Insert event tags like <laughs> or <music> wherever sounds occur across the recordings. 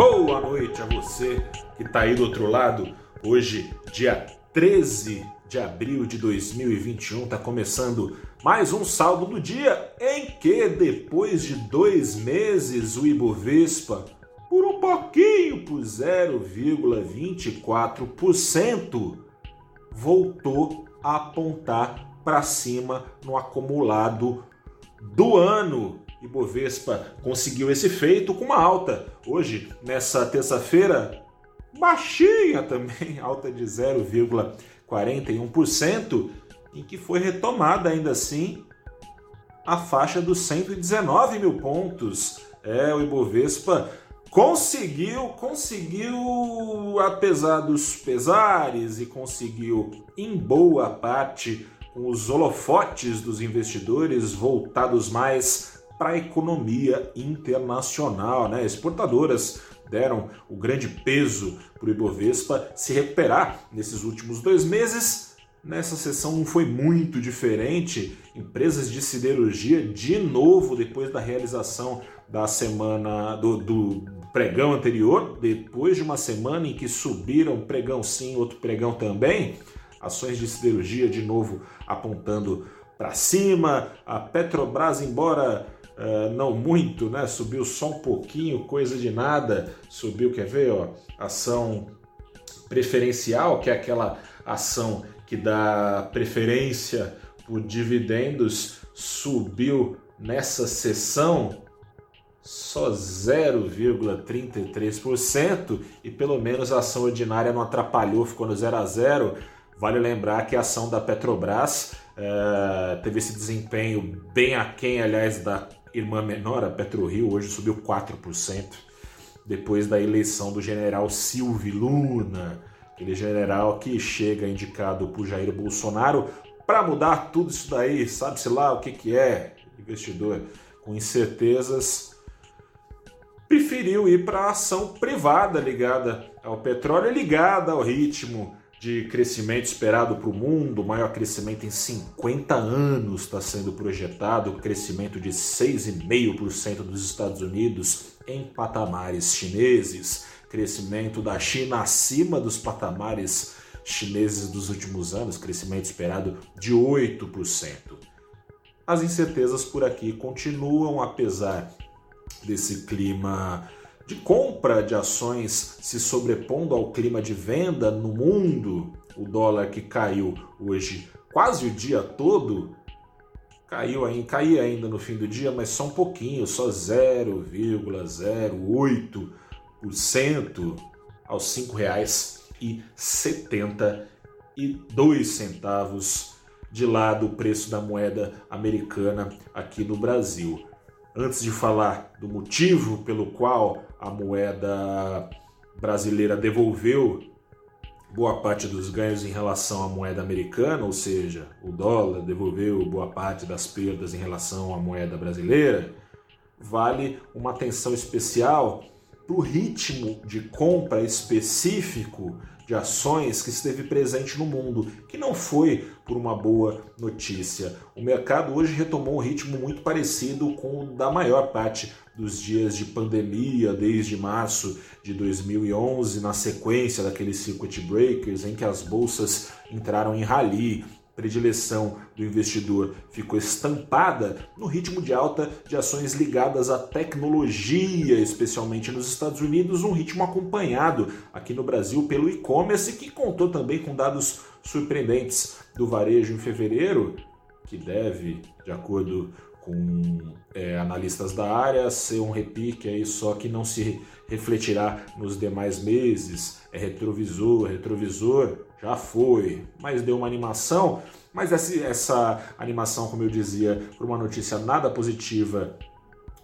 Boa noite a você que está aí do outro lado. Hoje, dia 13 de abril de 2021, está começando mais um saldo do dia em que, depois de dois meses, o Ibovespa, por um pouquinho, por 0,24%, voltou a apontar para cima no acumulado do ano. Ibovespa conseguiu esse feito com uma alta. Hoje, nessa terça-feira, baixinha também, <laughs> alta de 0,41%, em que foi retomada ainda assim a faixa dos 119 mil pontos. É, o Ibovespa conseguiu, conseguiu, apesar dos pesares, e conseguiu em boa parte com os holofotes dos investidores voltados mais para a economia internacional. Né? Exportadoras deram o grande peso para o Ibovespa se recuperar nesses últimos dois meses. Nessa sessão não foi muito diferente. Empresas de siderurgia, de novo, depois da realização da semana do, do pregão anterior, depois de uma semana em que subiram pregão sim, outro pregão também, ações de siderurgia de novo apontando para cima, a Petrobras, embora uh, não muito, né, subiu só um pouquinho, coisa de nada, subiu, quer ver, ó, ação preferencial, que é aquela ação que dá preferência por dividendos, subiu nessa sessão só 0,33% e pelo menos a ação ordinária não atrapalhou, ficou no 0 a 0 Vale lembrar que a ação da Petrobras é, teve esse desempenho bem aquém, aliás, da irmã menor, a PetroRio, hoje subiu 4%, depois da eleição do general Silvio Luna, aquele general que chega indicado por Jair Bolsonaro para mudar tudo isso daí, sabe-se lá o que, que é, investidor com incertezas, preferiu ir para a ação privada ligada ao petróleo, ligada ao ritmo de crescimento esperado para o mundo, maior crescimento em 50 anos está sendo projetado, crescimento de 6,5% dos Estados Unidos em patamares chineses, crescimento da China acima dos patamares chineses dos últimos anos, crescimento esperado de 8%. As incertezas por aqui continuam, apesar desse clima de compra de ações se sobrepondo ao clima de venda no mundo, o dólar que caiu hoje quase o dia todo, caiu aí, caía ainda no fim do dia, mas só um pouquinho, só 0,08% aos R$ 5,72 de lado o preço da moeda americana aqui no Brasil. Antes de falar do motivo pelo qual a moeda brasileira devolveu boa parte dos ganhos em relação à moeda americana, ou seja, o dólar devolveu boa parte das perdas em relação à moeda brasileira, vale uma atenção especial para o ritmo de compra específico de ações que esteve presente no mundo, que não foi por uma boa notícia. O mercado hoje retomou um ritmo muito parecido com o da maior parte dos dias de pandemia, desde março de 2011, na sequência daqueles circuit breakers em que as bolsas entraram em rally, predileção do investidor ficou estampada no ritmo de alta de ações ligadas à tecnologia, especialmente nos Estados Unidos, um ritmo acompanhado aqui no Brasil pelo e-commerce, que contou também com dados surpreendentes do varejo em fevereiro, que deve, de acordo com é, analistas da área, ser um repique aí só que não se refletirá nos demais meses. É retrovisor, retrovisor já foi, mas deu uma animação. Mas essa, essa animação, como eu dizia, por uma notícia nada positiva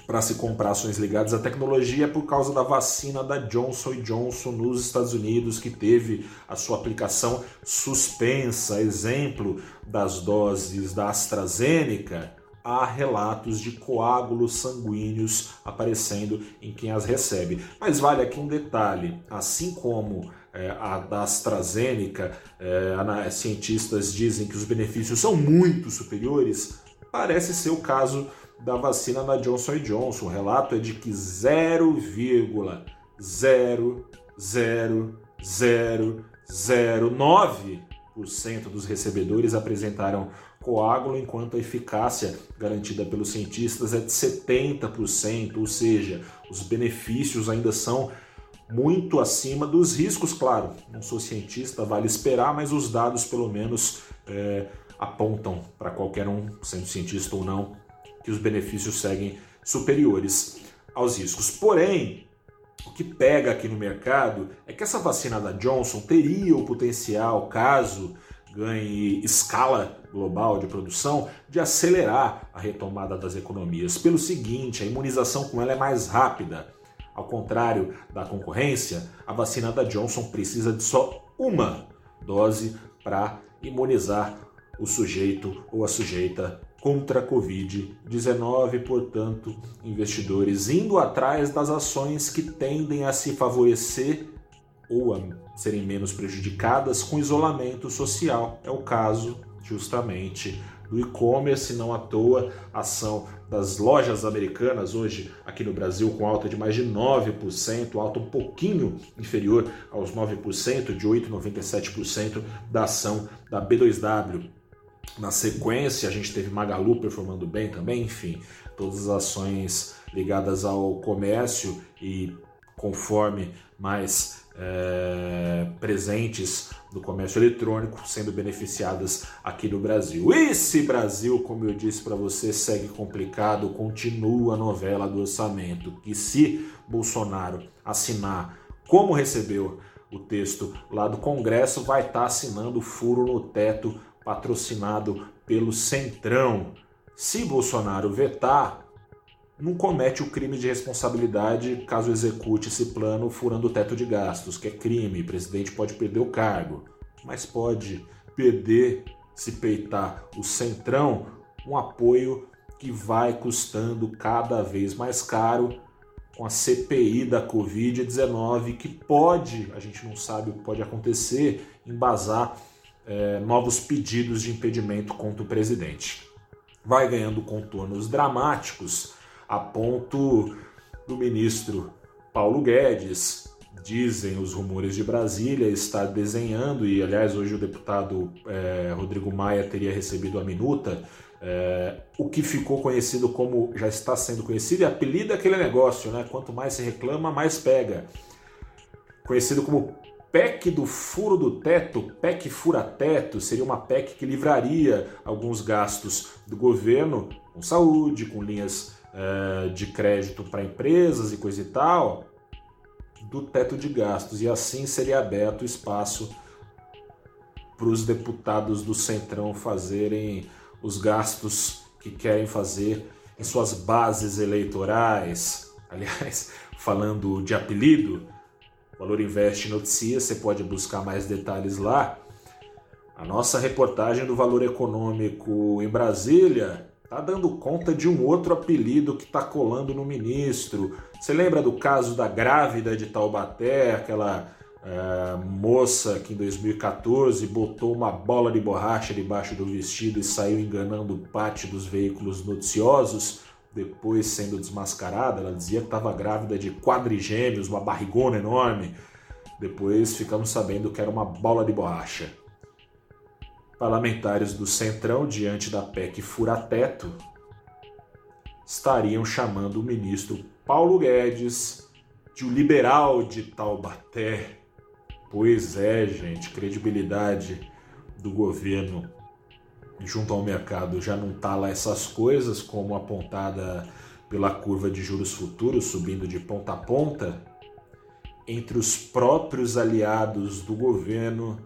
para se comprar ações ligadas à tecnologia é por causa da vacina da Johnson Johnson nos Estados Unidos, que teve a sua aplicação suspensa. Exemplo das doses da AstraZeneca há relatos de coágulos sanguíneos aparecendo em quem as recebe. Mas vale aqui um detalhe: assim como é, a da AstraZeneca, é, cientistas dizem que os benefícios são muito superiores, parece ser o caso da vacina da Johnson Johnson. O relato é de que 0,0 0,0009% dos recebedores apresentaram coágulo, enquanto a eficácia garantida pelos cientistas é de 70%, ou seja, os benefícios ainda são muito acima dos riscos, claro. Não sou cientista, vale esperar, mas os dados pelo menos é, apontam para qualquer um, sendo cientista ou não, que os benefícios seguem superiores aos riscos. Porém, o que pega aqui no mercado é que essa vacina da Johnson teria o potencial, caso ganhe escala global de produção, de acelerar a retomada das economias. Pelo seguinte, a imunização com ela é mais rápida. Ao contrário da concorrência, a vacina da Johnson precisa de só uma dose para imunizar o sujeito ou a sujeita contra a Covid-19, portanto, investidores indo atrás das ações que tendem a se favorecer ou a serem menos prejudicadas com isolamento social. É o caso, justamente, do e-commerce, não à toa, ação das lojas americanas hoje aqui no Brasil com alta de mais de 9%, alta um pouquinho inferior aos 9%, de 8,97% da ação da B2W. Na sequência, a gente teve Magalu performando bem também, enfim, todas as ações ligadas ao comércio e conforme mais é, presentes do comércio eletrônico sendo beneficiadas aqui no Brasil. Esse Brasil, como eu disse para você, segue complicado, continua a novela do orçamento, que se Bolsonaro assinar como recebeu o texto lá do Congresso, vai estar tá assinando furo no teto patrocinado pelo Centrão. Se Bolsonaro vetar, não comete o crime de responsabilidade caso execute esse plano furando o teto de gastos, que é crime, o presidente pode perder o cargo, mas pode perder, se peitar o centrão, um apoio que vai custando cada vez mais caro com a CPI da Covid-19, que pode, a gente não sabe o que pode acontecer, embasar é, novos pedidos de impedimento contra o presidente. Vai ganhando contornos dramáticos a ponto do ministro Paulo Guedes, dizem os rumores de Brasília, estar desenhando, e aliás, hoje o deputado é, Rodrigo Maia teria recebido a minuta, é, o que ficou conhecido como, já está sendo conhecido, e apelido é aquele negócio, né? Quanto mais se reclama, mais pega. Conhecido como PEC do furo do teto, PEC fura-teto, seria uma PEC que livraria alguns gastos do governo com saúde, com linhas uh, de crédito para empresas e coisa e tal, do teto de gastos. E assim seria aberto espaço para os deputados do Centrão fazerem os gastos que querem fazer em suas bases eleitorais. Aliás, <laughs> falando de apelido, Valor Invest Notícias, você pode buscar mais detalhes lá. A nossa reportagem do Valor Econômico em Brasília Tá dando conta de um outro apelido que tá colando no ministro. Você lembra do caso da grávida de Taubaté, aquela é, moça que em 2014 botou uma bola de borracha debaixo do vestido e saiu enganando pátio dos veículos noticiosos, depois sendo desmascarada? Ela dizia que estava grávida de quadrigêmeos, uma barrigona enorme. Depois ficamos sabendo que era uma bola de borracha. Parlamentares do Centrão, diante da PEC fura-teto, estariam chamando o ministro Paulo Guedes de o liberal de Taubaté. Pois é, gente, credibilidade do governo junto ao mercado já não está lá essas coisas, como apontada pela curva de juros futuros subindo de ponta a ponta. Entre os próprios aliados do governo,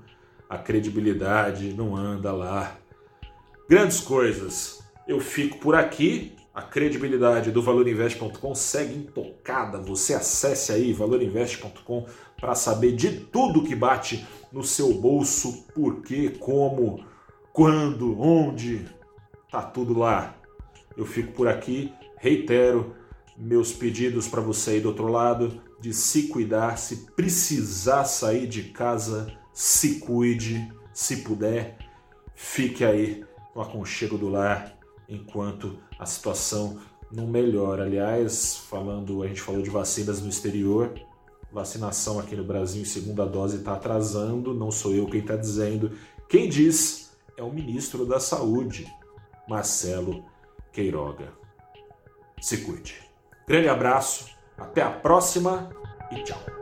a credibilidade não anda lá. Grandes coisas. Eu fico por aqui. A credibilidade do valorinvest.com segue intocada. Você acesse aí valorinvest.com para saber de tudo que bate no seu bolso, por quê, como, quando, onde. Tá tudo lá. Eu fico por aqui. Reitero meus pedidos para você aí do outro lado de se cuidar, se precisar sair de casa, se cuide, se puder, fique aí no aconchego do lar enquanto a situação não melhora. Aliás, falando, a gente falou de vacinas no exterior, vacinação aqui no Brasil em segunda dose está atrasando, não sou eu quem está dizendo. Quem diz é o ministro da Saúde, Marcelo Queiroga. Se cuide. Grande abraço, até a próxima e tchau.